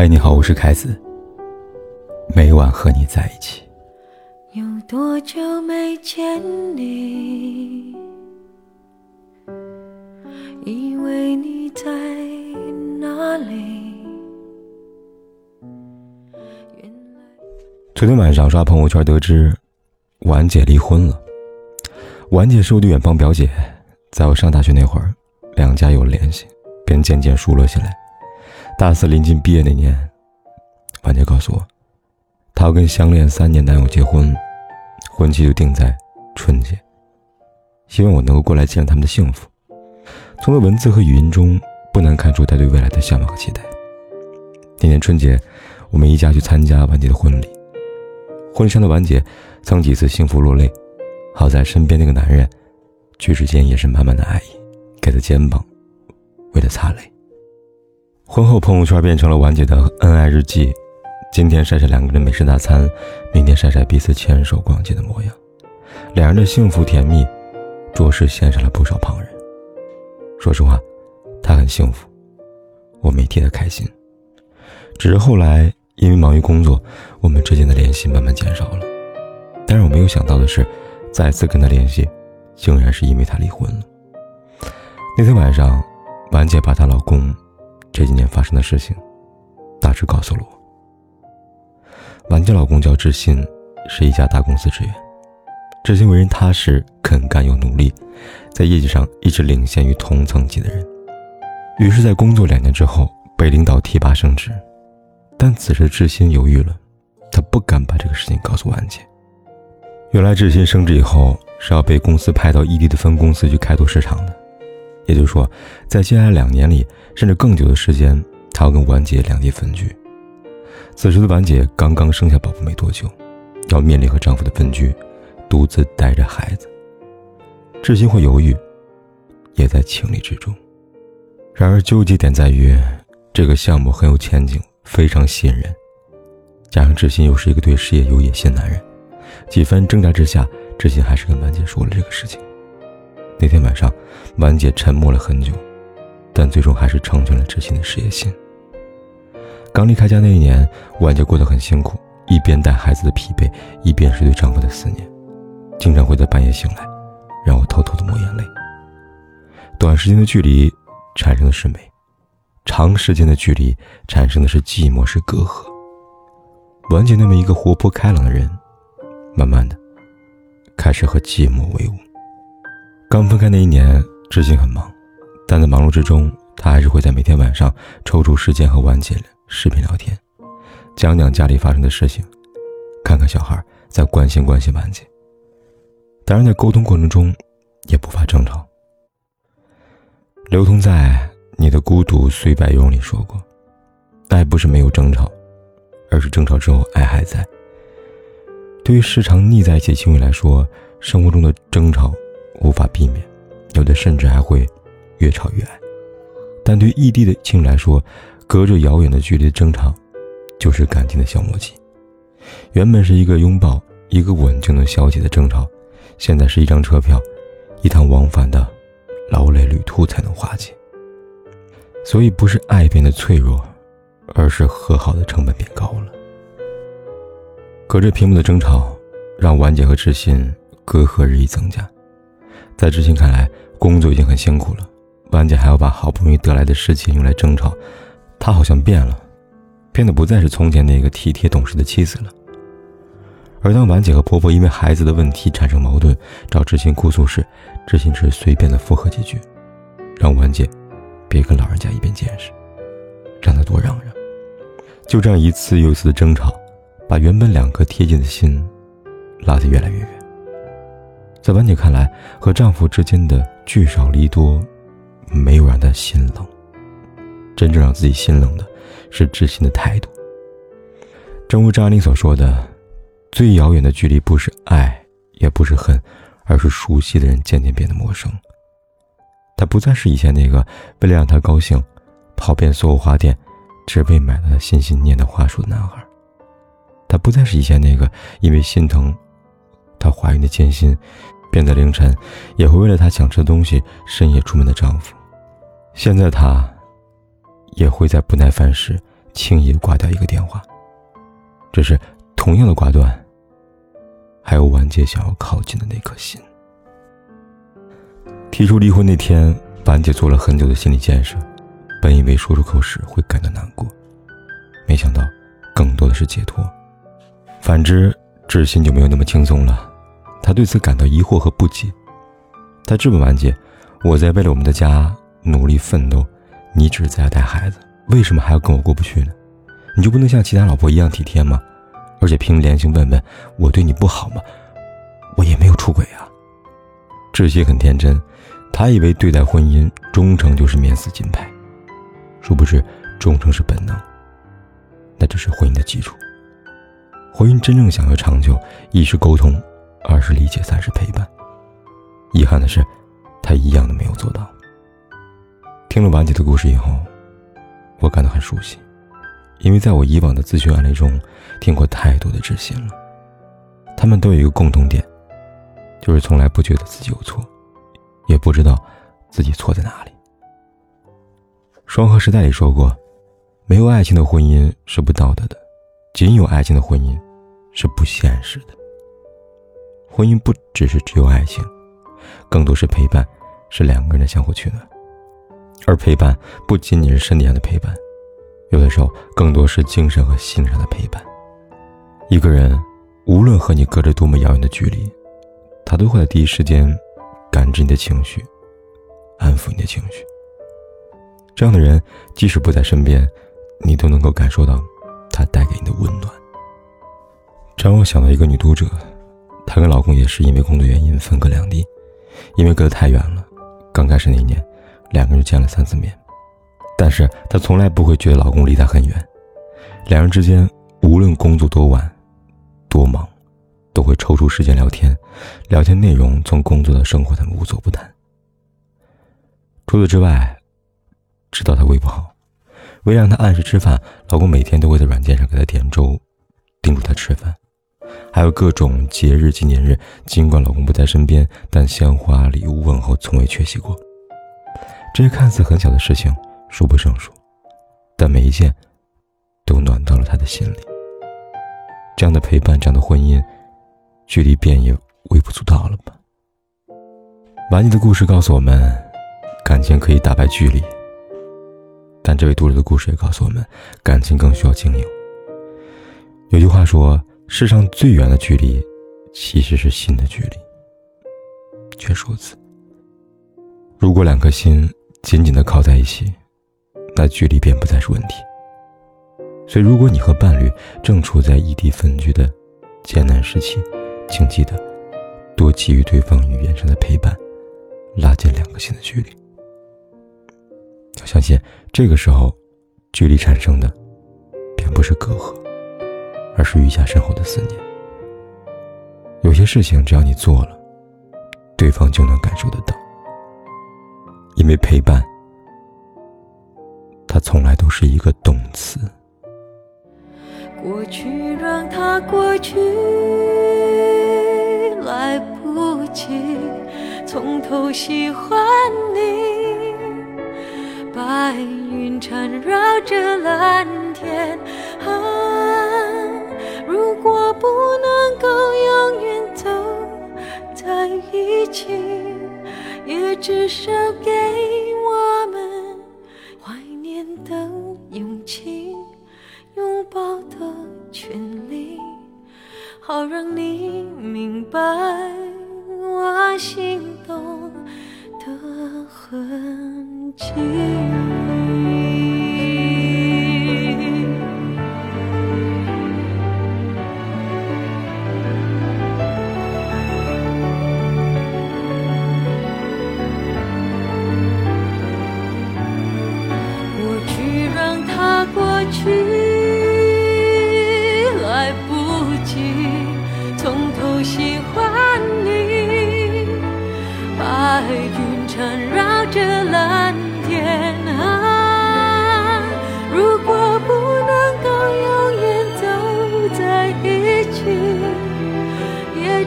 嗨，你好，我是凯子。每晚和你在一起。有多久没见你？以为你在哪里？昨天晚上刷朋友圈得知，婉姐离婚了。婉姐是我的远方表姐，在我上大学那会儿，两家有联系，便渐渐疏落起来。大四临近毕业那年，婉姐告诉我，她要跟相恋三年男友结婚，婚期就定在春节，希望我能够过来见证他们的幸福。从她文字和语音中，不难看出她对未来的向往和期待。那年春节，我们一家去参加婉姐的婚礼，婚礼上的婉姐曾几次幸福落泪，好在身边那个男人，举止间也是满满的爱意，给她肩膀，为她擦泪。婚后朋友圈变成了婉姐的恩爱日记，今天晒晒两个人的美食大餐，明天晒晒彼此牵手逛街的模样，两人的幸福甜蜜，着实羡煞了不少旁人。说实话，她很幸福，我没替她开心。只是后来因为忙于工作，我们之间的联系慢慢减少了。但是我没有想到的是，再次跟她联系，竟然是因为她离婚了。那天晚上，婉姐把她老公。这几年发生的事情，大致告诉了我。婉姐老公叫志新，是一家大公司职员。志新为人踏实、肯干又努力，在业绩上一直领先于同层级的人。于是，在工作两年之后，被领导提拔升职。但此时志新犹豫了，他不敢把这个事情告诉婉姐。原来，志新升职以后是要被公司派到异地的分公司去开拓市场的。也就是说，在接下来两年里，甚至更久的时间，他要跟婉姐两地分居。此时的婉姐刚刚生下宝宝没多久，要面临和丈夫的分居，独自带着孩子。至今会犹豫，也在情理之中。然而纠结点在于，这个项目很有前景，非常吸引人，加上志新又是一个对事业有野心的男人，几番挣扎之下，志新还是跟婉姐说了这个事情。那天晚上，婉姐沉默了很久，但最终还是成全了知心的事业心。刚离开家那一年，婉姐过得很辛苦，一边带孩子的疲惫，一边是对丈夫的思念，经常会在半夜醒来，让我偷偷的抹眼泪。短时间的距离产生的是美，长时间的距离产生的是寂寞，是隔阂。婉姐那么一个活泼开朗的人，慢慢的开始和寂寞为伍。刚分开那一年，志新很忙，但在忙碌之中，他还是会在每天晚上抽出时间和婉姐视频聊天，讲讲家里发生的事情，看看小孩，再关心关心婉姐。当然，在沟通过程中，也不乏争吵。刘同在《你的孤独虽败犹荣》里说过：“爱不是没有争吵，而是争吵之后爱还在。”对于时常腻在一起的情侣来说，生活中的争吵。无法避免，有的甚至还会越吵越爱。但对异地的情侣来说，隔着遥远的距离争吵，就是感情的消磨期。原本是一个拥抱、一个吻就能消解的争吵，现在是一张车票、一趟往返的劳累旅途才能化解。所以，不是爱变得脆弱，而是和好的成本变高了。隔着屏幕的争吵，让婉姐和知心隔阂日益增加。在知心看来，工作已经很辛苦了，婉姐还要把好不容易得来的事情用来争吵，她好像变了，变得不再是从前那个体贴懂事的妻子了。而当婉姐和婆婆因为孩子的问题产生矛盾，找知心哭诉时，知心只是随便的附和几句，让婉姐别跟老人家一边见识，让她多让让。就这样一次又一次的争吵，把原本两颗贴近的心拉得越来越远。在婉姐看来，和丈夫之间的聚少离多，没有让她心冷。真正让自己心冷的，是知心的态度。正如张爱玲所说的：“最遥远的距离，不是爱，也不是恨，而是熟悉的人渐渐变得陌生。”他不再是以前那个为了让她高兴，跑遍所有花店，只为买了她心心念的花束的男孩。他不再是以前那个因为心疼她怀孕的艰辛。便在凌晨，也会为了他想吃的东西深夜出门的丈夫。现在他，也会在不耐烦时轻易挂掉一个电话。只是同样的挂断，还有婉姐想要靠近的那颗心。提出离婚那天，婉姐做了很久的心理建设，本以为说出口时会感到难过，没想到更多的是解脱。反之，至心就没有那么轻松了，他对此感到疑惑和不解。他质问婉姐：“我在为了我们的家努力奋斗，你只是在家带孩子，为什么还要跟我过不去呢？你就不能像其他老婆一样体贴吗？而且凭良心问问，我对你不好吗？我也没有出轨啊。”志新很天真，他以为对待婚姻，忠诚就是免死金牌，殊不知忠诚是本能，那只是婚姻的基础。婚姻真正想要长久，一是沟通，二是理解，三是陪伴。遗憾的是，他一样都没有做到。听了婉姐的故事以后，我感到很熟悉，因为在我以往的咨询案例中，听过太多的知心了。他们都有一个共同点，就是从来不觉得自己有错，也不知道自己错在哪里。双核时代里说过，没有爱情的婚姻是不道德的，仅有爱情的婚姻是不现实的。婚姻不只是只有爱情。更多是陪伴，是两个人的相互取暖，而陪伴不仅仅是身体上的陪伴，有的时候更多是精神和心上的陪伴。一个人无论和你隔着多么遥远的距离，他都会在第一时间感知你的情绪，安抚你的情绪。这样的人即使不在身边，你都能够感受到他带给你的温暖。这让我想到一个女读者，她跟老公也是因为工作原因分隔两地。因为隔得太远了，刚开始那一年，两个人见了三次面，但是她从来不会觉得老公离她很远，两人之间无论工作多晚、多忙，都会抽出时间聊天，聊天内容从工作到生活，他们无所不谈。除此之外，知道她胃不好，为让她按时吃饭，老公每天都会在软件上给她点粥，叮嘱她吃饭。还有各种节日纪念日，尽管老公不在身边，但鲜花礼物问候从未缺席过。这些看似很小的事情数不胜数，但每一件都暖到了他的心里。这样的陪伴，这样的婚姻，距离变也微不足道了吧？婉妮的故事告诉我们，感情可以打败距离，但这位读者的故事也告诉我们，感情更需要经营。有句话说。世上最远的距离，其实是心的距离。却如此。如果两颗心紧紧的靠在一起，那距离便不再是问题。所以，如果你和伴侣正处在异地分居的艰难时期，请记得多给予对方语言上的陪伴，拉近两颗心的距离。要相信，这个时候，距离产生的，并不是隔阂。而是余下深厚的思念。有些事情，只要你做了，对方就能感受得到。因为陪伴，它从来都是一个动词。过去让它过去，来不及从头喜欢你。白云缠绕着蓝天。如果不能够永远走在一起，也至少给我们怀念的勇气，拥抱的权利，好让你明白我心动的痕迹。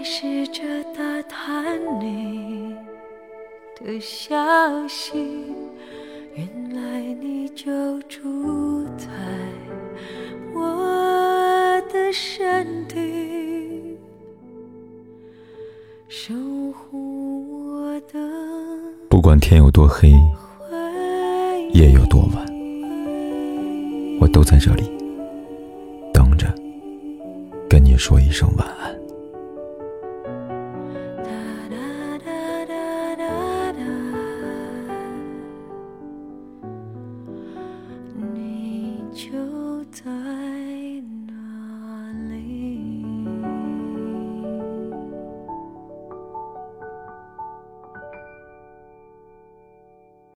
还试着打探你的消息。原来你就住在我的身体，守护我的。不管天有多黑，夜有多晚，我都在这里等着，跟你说一声晚安。